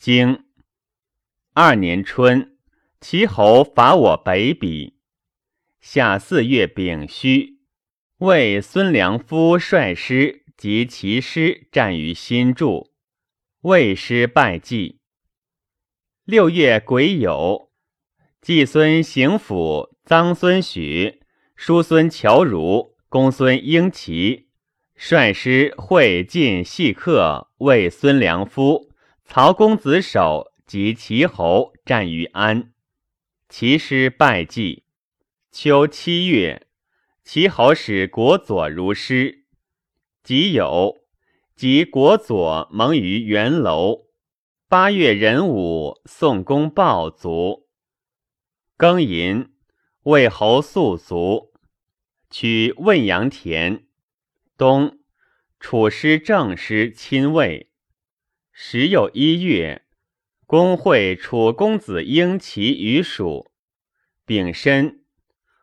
经二年春，齐侯伐我北鄙。夏四月丙戌，为孙良夫率师及其师战于新筑，魏师败绩。六月癸酉，季孙行府、臧孙许、叔孙侨如、公孙婴齐率师会晋细客，为孙良夫。曹公子守及齐侯战于安，齐师败绩。秋七月，齐侯使国佐如师。己酉，及国佐蒙于元楼。八月壬午，宋公暴卒。庚寅，魏侯宿卒，取汶阳田。冬，楚师正师亲魏。时有一月，公会楚公子婴齐于蜀。丙申，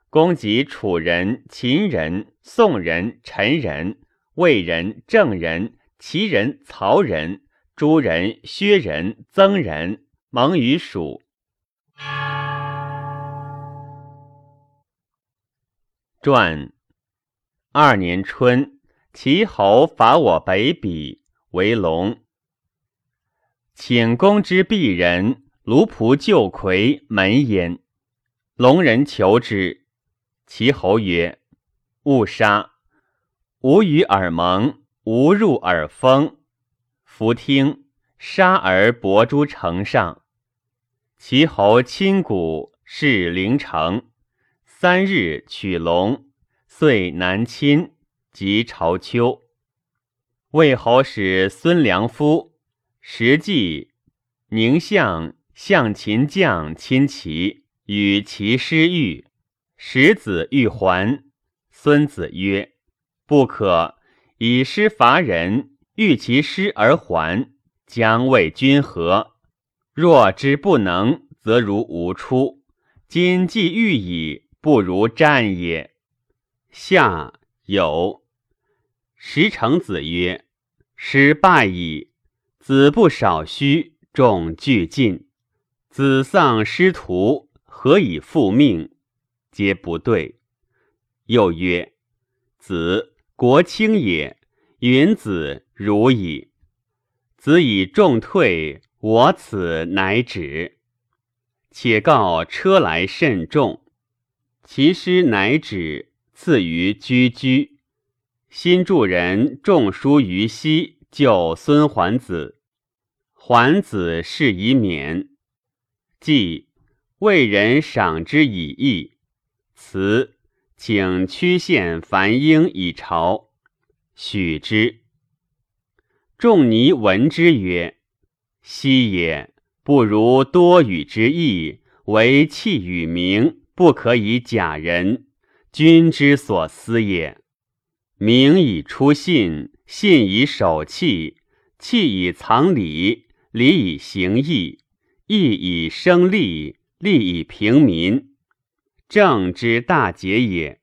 公及楚人、秦人、宋人、陈人、魏人、郑人、齐人、曹人、诸人、薛人、曾人蒙于蜀。传二年春，齐侯伐我北鄙，为龙。请公之鄙人卢仆旧魁门焉，龙人求之，其侯曰：“勿杀，吾与尔盟，吾入尔封。”弗听，杀而伯诸城上。其侯亲古，是陵城。三日取龙，遂南侵，及朝秋。魏侯使孙良夫。时记宁相向秦将亲齐，与其师遇，使子欲还。孙子曰：“不可以师伐人，欲其师而还，将为君何？若之不能，则如无出。今既欲矣，不如战也。”夏有石成子曰：“师败矣。”子不少虚，众俱尽。子丧师徒，何以复命？皆不对。又曰：子国清也，云子如矣。子以众退，我此乃止。且告车来甚重，其师乃止，赐于居居。新助人众书于西，救孙桓子。桓子是以免，既为人赏之以义，辞请屈献樊英以朝，许之。仲尼闻之曰：“昔也，不如多与之义，为器与名，不可以假人。君之所思也。名以出信，信以守器，器以藏礼。”礼以行义，义以生利，利以平民，政之大节也。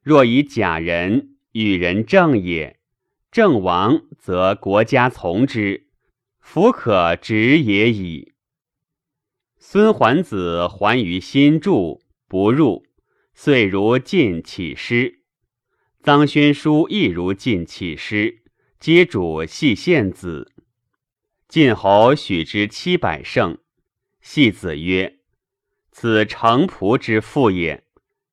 若以假人与人正也，正亡则国家从之，弗可执也已。孙桓子还于新筑，不入，遂如晋起师。臧宣书亦如晋起师，皆主系献子。晋侯许之七百乘，戏子曰：“此城仆之父也，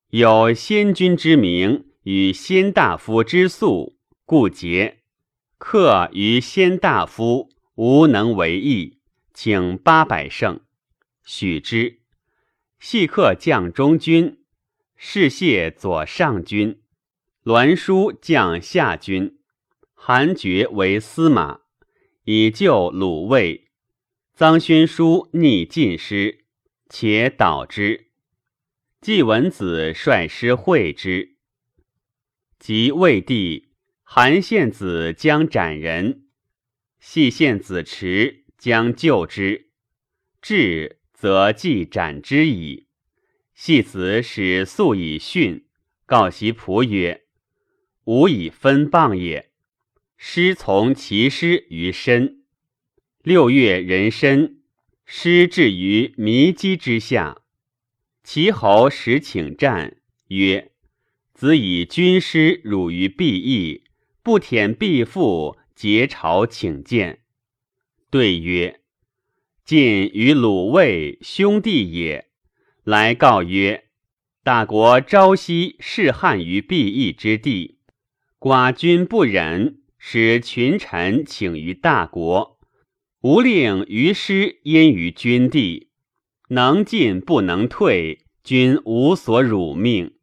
有先君之名与先大夫之素，故节。客于先大夫，无能为义，请八百乘，许之。细客将中军，士谢左上军，栾书将下军，韩厥为司马。”以救鲁卫，臧宣书逆晋师，且导之。季文子率师会之，及魏帝，韩献子将斩人，系献子持将救之，至则既斩之矣。系子使素以训，告其仆曰：“吾以分谤也。”师从其师于身，六月壬申，师至于弥基之下。齐侯使请战，曰：“子以军师辱于必义，不舔必父，结朝请见。”对曰：“晋与鲁卫兄弟也。”来告曰：“大国朝夕视汉于必义之地，寡君不忍，使群臣请于大国，吾令于师焉于君地。”能进不能退，君无所辱命。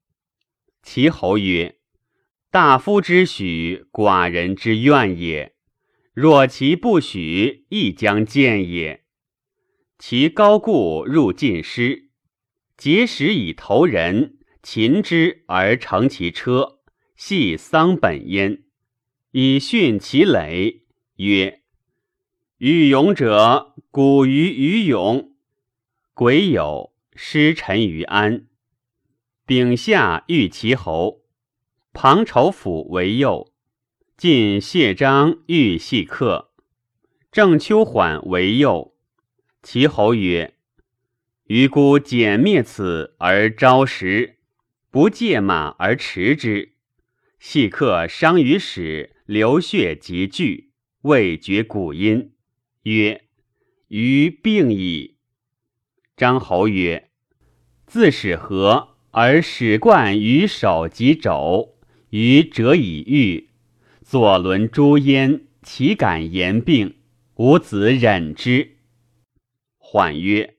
齐侯曰：“大夫之许，寡人之愿也。若其不许，亦将见也。”其高故入晋师，结使以投人，擒之而乘其车，系丧本焉，以训其累，曰：“欲勇者，古于于勇。”癸酉，失臣于安。丙夏，遇齐侯。庞丑府为右。晋谢章遇细客。郑秋缓为右。齐侯曰：“余孤简灭此而招食，不借马而驰之。细客伤于矢，流血即惧，未觉鼓音，曰：‘余病矣。’”张侯曰：“自始何而始冠于手及肘，于折以愈。左轮诸焉，岂敢言病？吾子忍之。”缓曰：“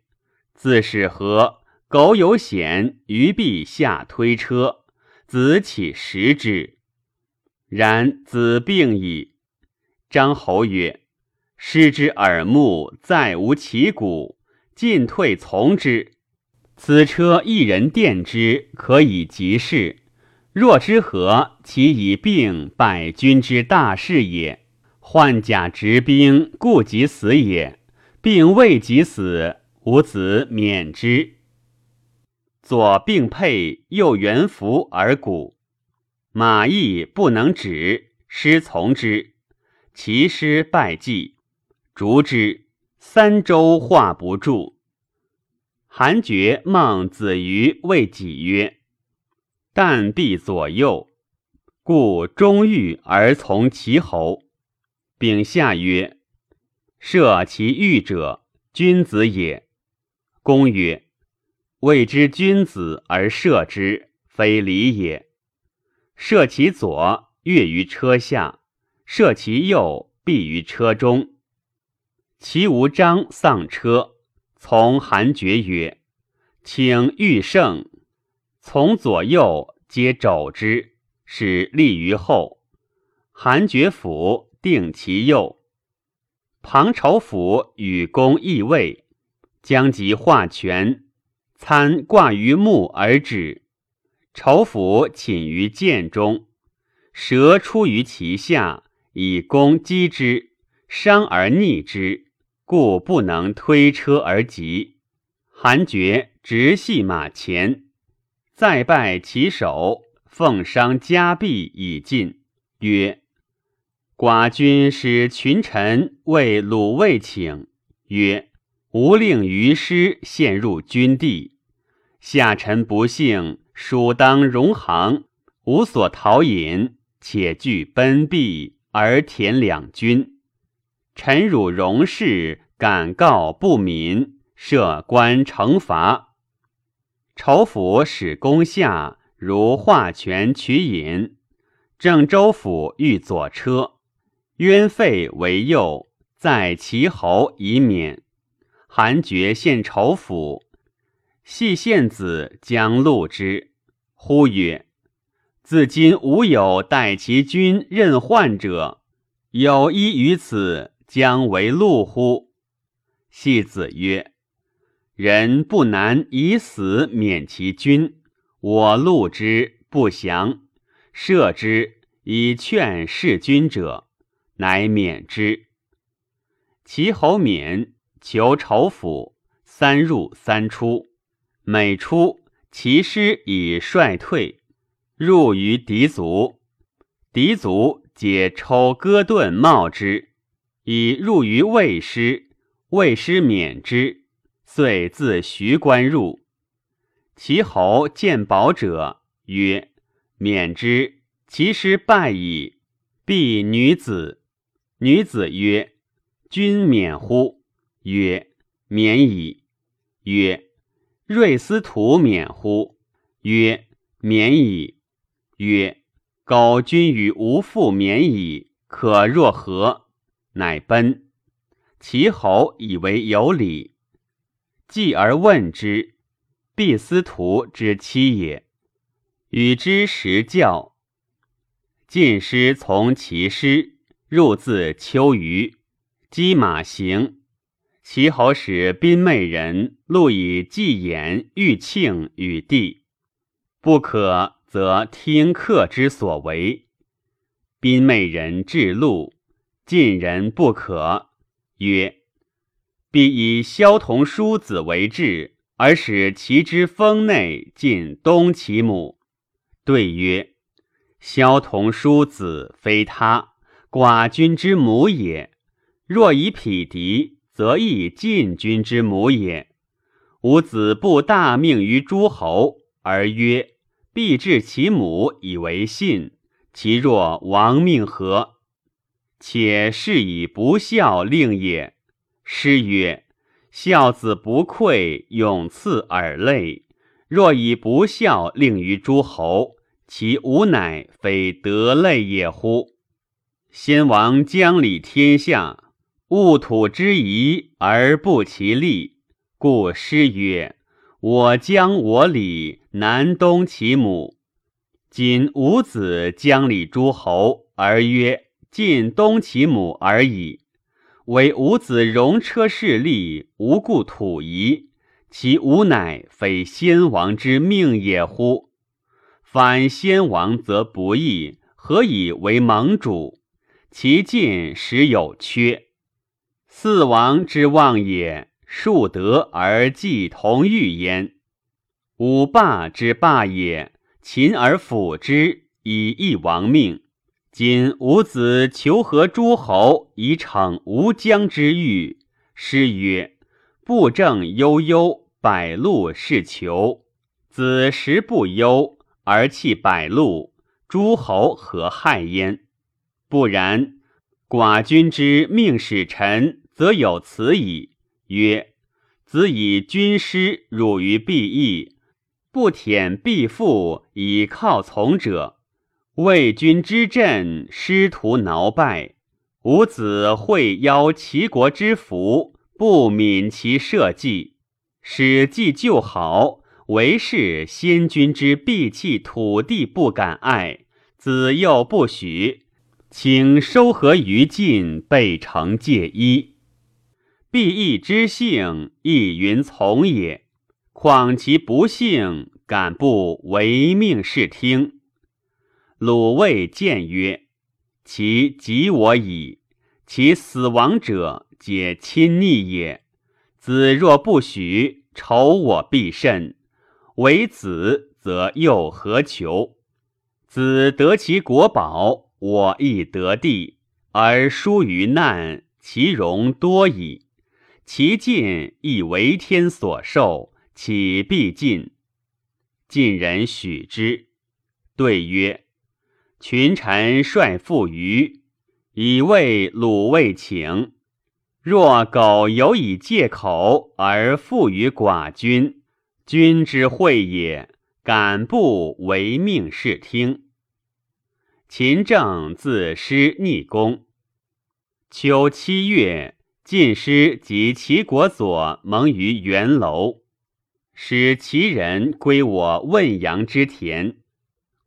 自始何苟有险，于必下推车，子岂食之？然子病矣。”张侯曰：“失之耳目，再无其骨。”进退从之，此车一人垫之，可以即事。若之何？其以病百军之大事也。换甲执兵，故即死也。病未及死，吾子免之。左并佩，右元服而鼓。马邑不能止，师从之。其师败绩，逐之。三周化不住。韩厥孟子瑜谓己曰：“但必左右，故忠欲而从其侯。”丙下曰：“射其欲者，君子也。”公曰：“谓之君子而射之，非礼也。射其左，跃于车下；射其右，避于车中。”其无章丧车，从韩厥曰：“请欲胜，从左右皆肘之，使立于后。韩厥府定其右。庞丑府与公异位，将及画权，参挂于木而止。丑府寝于剑中，蛇出于其下，以弓击之，伤而逆之。”故不能推车而及。韩厥直系马前，再拜其首，奉商加币以进，曰：“寡君使群臣为鲁卫请，曰：‘吾令于师陷入军地，下臣不幸，蜀当荣行，无所逃隐，且惧奔避而填两军。’”臣辱荣氏，敢告不敏，设官惩罚。仇府使攻下，如化权取引。郑州府欲左车，渊废为右，在齐侯以免。韩厥献仇府，系献子将录之。呼曰：“自今无有待其君任患者，有依于此。”将为禄乎？戏子曰：“人不难以死免其君，我禄之不祥，赦之以劝弑君者，乃免之。”齐侯免，求仇府，三入三出，每出其师以率退，入于敌卒，敌卒皆抽戈盾冒之。以入于魏师，魏师免之，遂自徐关入。其侯见宝者曰：“免之，其师败矣。”必女子。女子曰：“君免乎？”曰：“免矣。”曰：“瑞司徒免乎？”曰：“免矣。”曰：“苟君与吾父免矣，可若何？”乃奔。其侯以为有礼，继而问之。必司徒之妻也，与之食教。晋师从其师入自丘隅，击马行。齐侯使宾媚人录以祭言欲庆与帝，不可则听客之所为。宾媚人至禄，晋人不可，曰：“必以萧同叔子为质，而使其之封内尽东其母。”对曰：“萧同叔子非他，寡君之母也。若以匹敌。”则亦晋君之母也。吾子不大命于诸侯，而曰必治其母以为信。其若亡命何？且是以不孝令也。诗曰：“孝子不愧，永赐耳泪。”若以不孝令于诸侯，其吾乃非得类也乎？先王将理天下。物土之宜而不其利，故诗曰：“我将我礼，南东其母。”今吾子将礼诸侯，而曰晋东其母而已。唯吾子戎车势利，无故土夷，其吾乃非先王之命也乎？反先王则不义，何以为盟主？其晋实有缺。四王之望也，庶德而继同欲焉；五霸之霸也，秦而辅之，以义王命。今吾子求和诸侯，以逞吴江之欲。诗曰：“布政悠悠，百禄是求。”子时不忧而弃百禄，诸侯何害焉？不然，寡君之命使臣。则有此矣。曰：子以军师辱于必义，不舔必父以靠从者，魏军之阵，师徒挠败。吾子会邀齐国之福，不敏其社稷，使计就好，为是先君之必弃土地，不敢爱。子又不许，请收合于晋，备成戒衣。必义之性，亦云从也。况其不幸，敢不唯命是听？鲁卫谏曰：“其及我矣。其死亡者，皆亲逆也。子若不许，仇我必甚。为子，则又何求？子得其国宝，我亦得地，而疏于难，其容多矣。”其进亦为天所受，岂必尽？晋人许之。对曰：“群臣率附于，以为鲁卫请。若苟有以借口而附于寡君，君之惠也，敢不唯命是听？”秦政自失逆功。秋七月。晋师及齐国佐盟于元楼，使齐人归我汶阳之田。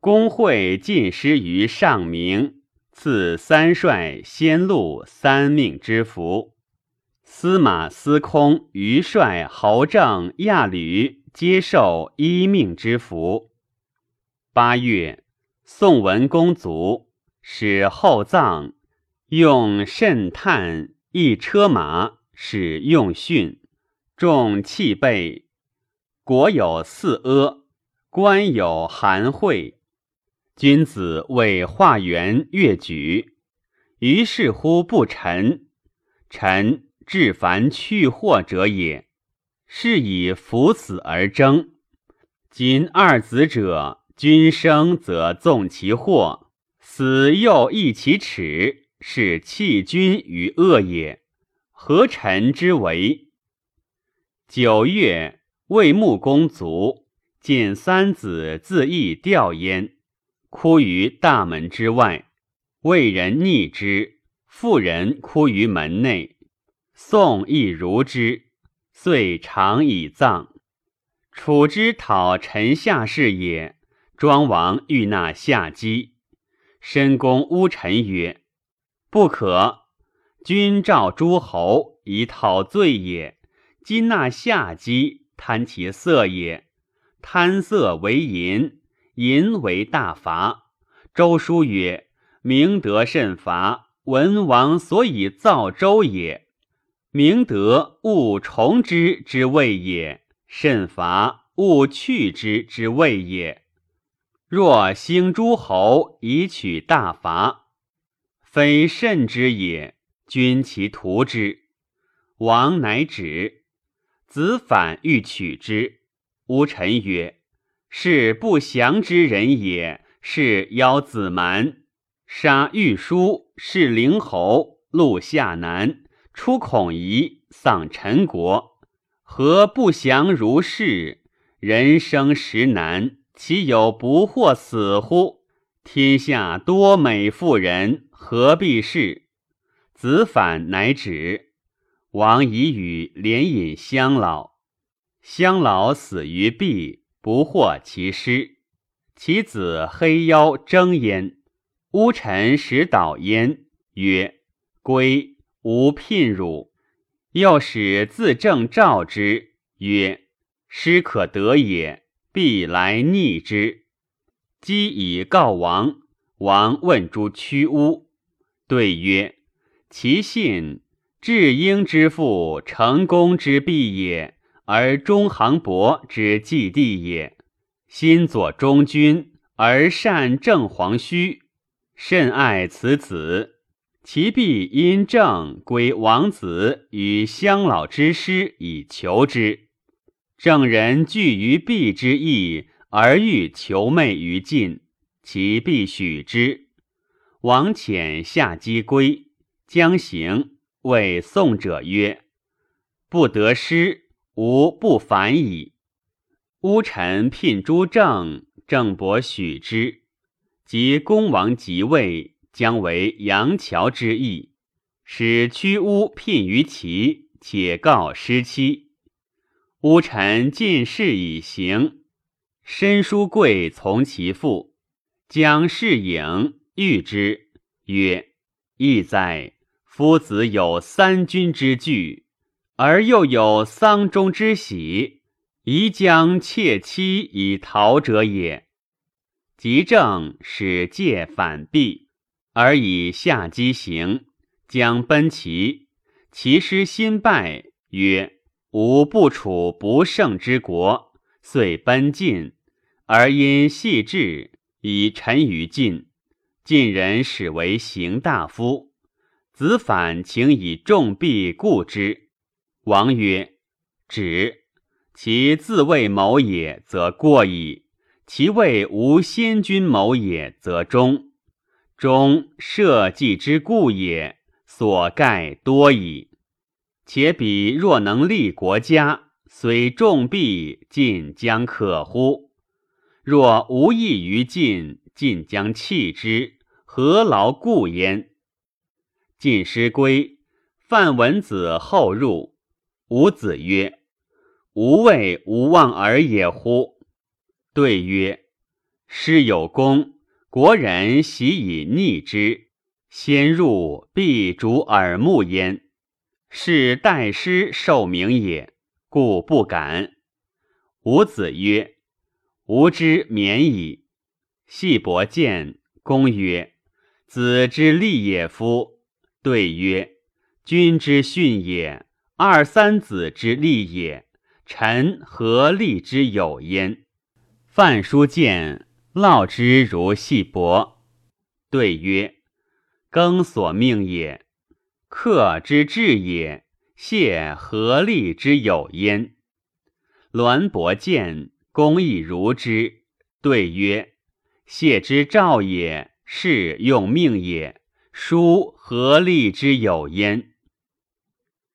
公会晋师于上明，赐三帅先禄三命之福。司马司空余帅侯正亚吕接受一命之福。八月，宋文公卒，使后葬，用慎叹。一车马使用训，重器备。国有四阿，官有韩会。君子为化元越举，于是乎不臣。臣至凡去祸者也。是以服死而争。今二子者，君生则纵其祸，死又益其耻，是弃君于恶也。何臣之为？九月，魏穆公卒，见三子自缢吊焉，哭于大门之外。魏人逆之，妇人哭于门内。宋亦如之。遂常以葬。楚之讨臣下士也。庄王欲纳下姬，申公乌臣曰：“不可。君召诸侯以讨罪也。今纳夏姬，贪其色也。贪色为淫，淫为大罚。周书曰：‘明德甚罚，文王所以造周也。’”明德勿重之之谓也，慎罚勿去之之谓也。若兴诸侯以取大罚，非甚之也。君其图之，王乃止。子反欲取之，乌臣曰：“是不祥之人也。是邀子蛮，杀玉书，是灵侯，录下南。”出孔仪，丧陈国，何不祥如是？人生实难，岂有不惑死乎？天下多美妇人，何必是？子反乃止。王以与连引乡老，乡老死于壁，不获其尸。其子黑腰争焉，乌臣使导焉，曰：“归。”吾聘汝，又使自正召之，曰：“师可得也，必来逆之。”姬以告王，王问诸屈巫，对曰：“其信至英之父，成功之必也，而中行伯之继弟也。心左中君，而善正黄须，甚爱此子。”其必因政归王子与乡老之师以求之。正人惧于必之意，而欲求媚于晋，其必许之。王遣下击归，将行。谓宋者曰：“不得失，吾不反矣。”乌臣聘诸正，郑伯许之。及公王即位。将为杨桥之意，使屈巫聘于齐，且告失妻。巫臣进士以行，申叔贵从其父，将士颖遇之，曰：“义哉！夫子有三军之惧，而又有丧钟之喜，宜将妾妻以逃者也。”即正使戒反避。而以下机行，将奔齐，其师心败，曰：“吾不处不胜之国。”遂奔晋，而因细致，以臣于晋。晋人始为行大夫。子反请以重币固之。王曰：“止。其自谓谋也，则过矣；其谓无先君谋也，则忠。”中社稷之故也，所盖多矣。且彼若能立国家，虽重币，晋将可乎？若无益于晋，晋将弃之，何劳故焉？晋师归，范文子后入。吾子曰：“吾谓无望尔也乎？”对曰：“师有功。”国人喜以逆之，先入必逐耳目焉，是代师受名也，故不敢。吾子曰：“吾之免矣。”系伯见，公曰：“子之利也夫。”对曰：“君之训也，二三子之利也。臣何利之有焉？”范叔见。烙之如细帛，对曰：“耕所命也。”克之至也，谢何利之有焉？栾伯见，公亦如之。对曰：谢之兆也，是用命也。书何利之有焉？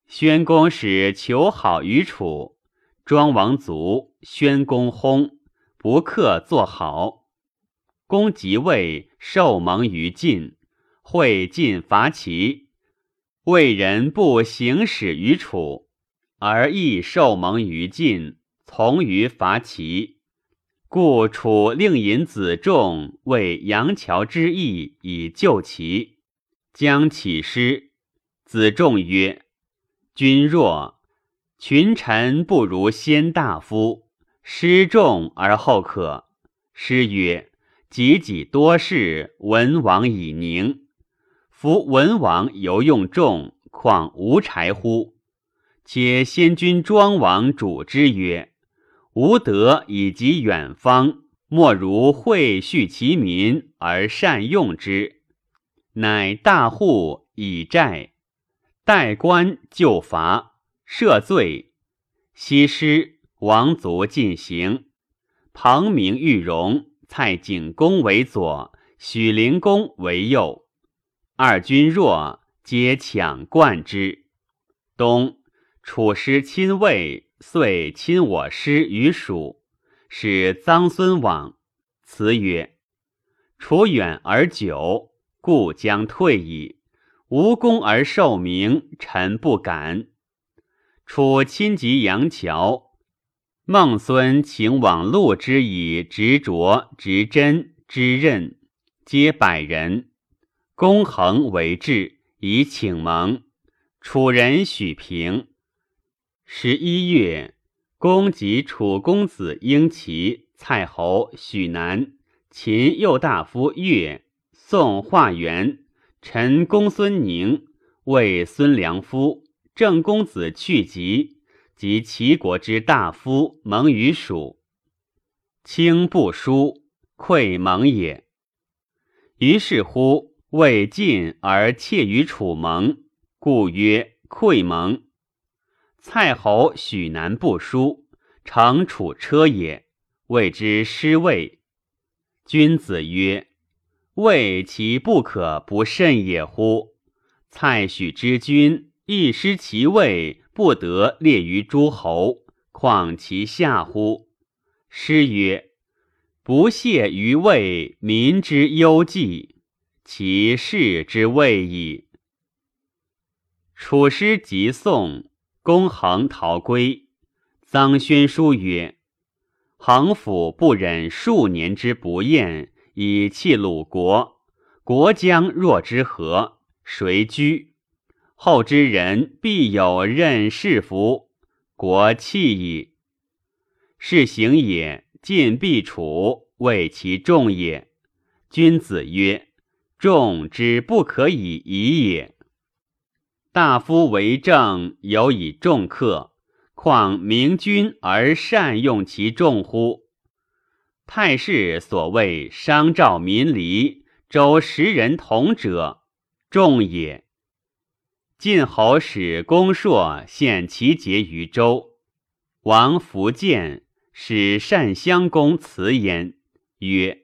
宣公使求好于楚，庄王卒，宣公薨，不克作好。公即位，受蒙于晋，会晋伐齐。魏人不行使于楚，而亦受蒙于晋，从于伐齐。故楚令尹子仲为杨乔之役，以救齐。将起师，子仲曰：“君若群臣不如先大夫，失重而后可。”师曰：“己己多事，文王以宁。夫文王犹用重，况无柴乎？且先君庄王主之曰：‘吾德以及远方，莫如惠恤其民而善用之。’”乃大户以债，代官就罚，赦罪。西施王族进行。庞明玉荣，蔡景公为左，许灵公为右。二君若，皆抢冠之。冬，楚师亲卫，遂亲我师于蜀，使臧孙往。辞曰：“楚远而久。”故将退矣。无功而受名，臣不敢。楚亲及杨桥，孟孙请往陆之以执着、执真之任，皆百人。公衡为质，以请盟。楚人许平。十一月，公及楚公子婴齐、蔡侯许南、秦右大夫乐。宋化元、陈公孙宁为孙良夫、郑公子去疾及齐国之大夫蒙于蜀，卿不书，愧蒙也。于是乎未晋而窃于楚盟，故曰愧蒙。蔡侯许南不书，乘楚车也，谓之失位。君子曰。谓其不可不慎也乎？蔡许之君亦失其位，不得列于诸侯，况其下乎？诗曰：“不屑于位，民之忧计，其事之谓矣。”楚师即宋，公衡逃归。臧宣书曰：“衡府不忍数年之不厌。”以弃鲁国，国将若之何？谁居？后之人必有任事服，国弃矣。是行也，进必楚，谓其众也。君子曰：众之不可以已也。大夫为政，有以重客，况明君而善用其众乎？太史所谓商赵民离，周十人同者，众也。晋侯使公硕献其节于周，王福建使单襄公辞焉，曰：“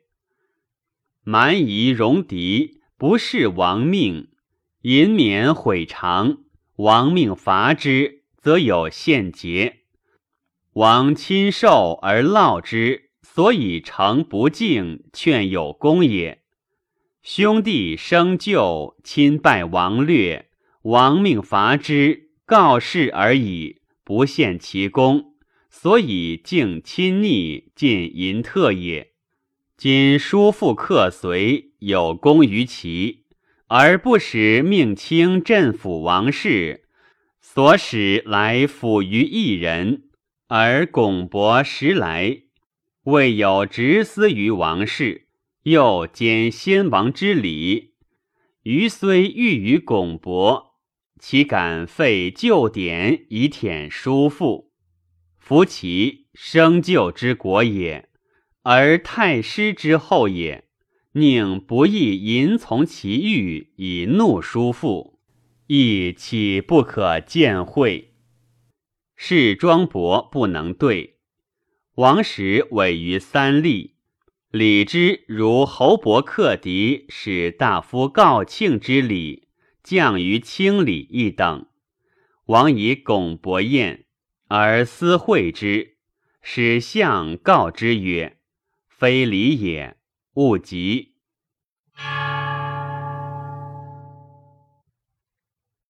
蛮夷戎狄，不是王命，淫免毁长，王命伐之，则有献节。王亲受而劳之。”所以诚不敬，劝有功也。兄弟生旧，亲拜王略，王命伐之，告示而已，不献其功，所以敬亲逆，尽淫特也。今叔父克随，有功于齐，而不使命卿镇抚王室，所使来辅于一人，而拱博时来。未有执私于王室，又兼先王之礼，余虽欲于拱博，岂敢废旧典以舔叔父？夫其生旧之国也，而太师之后也，宁不亦淫从其欲以怒叔父？亦岂不可见会？是庄伯不能对。王时委于三立，礼之如侯伯克敌，使大夫告庆之礼，降于清礼一等。王以拱伯宴，而私会之，使相告之曰：“非礼也，勿急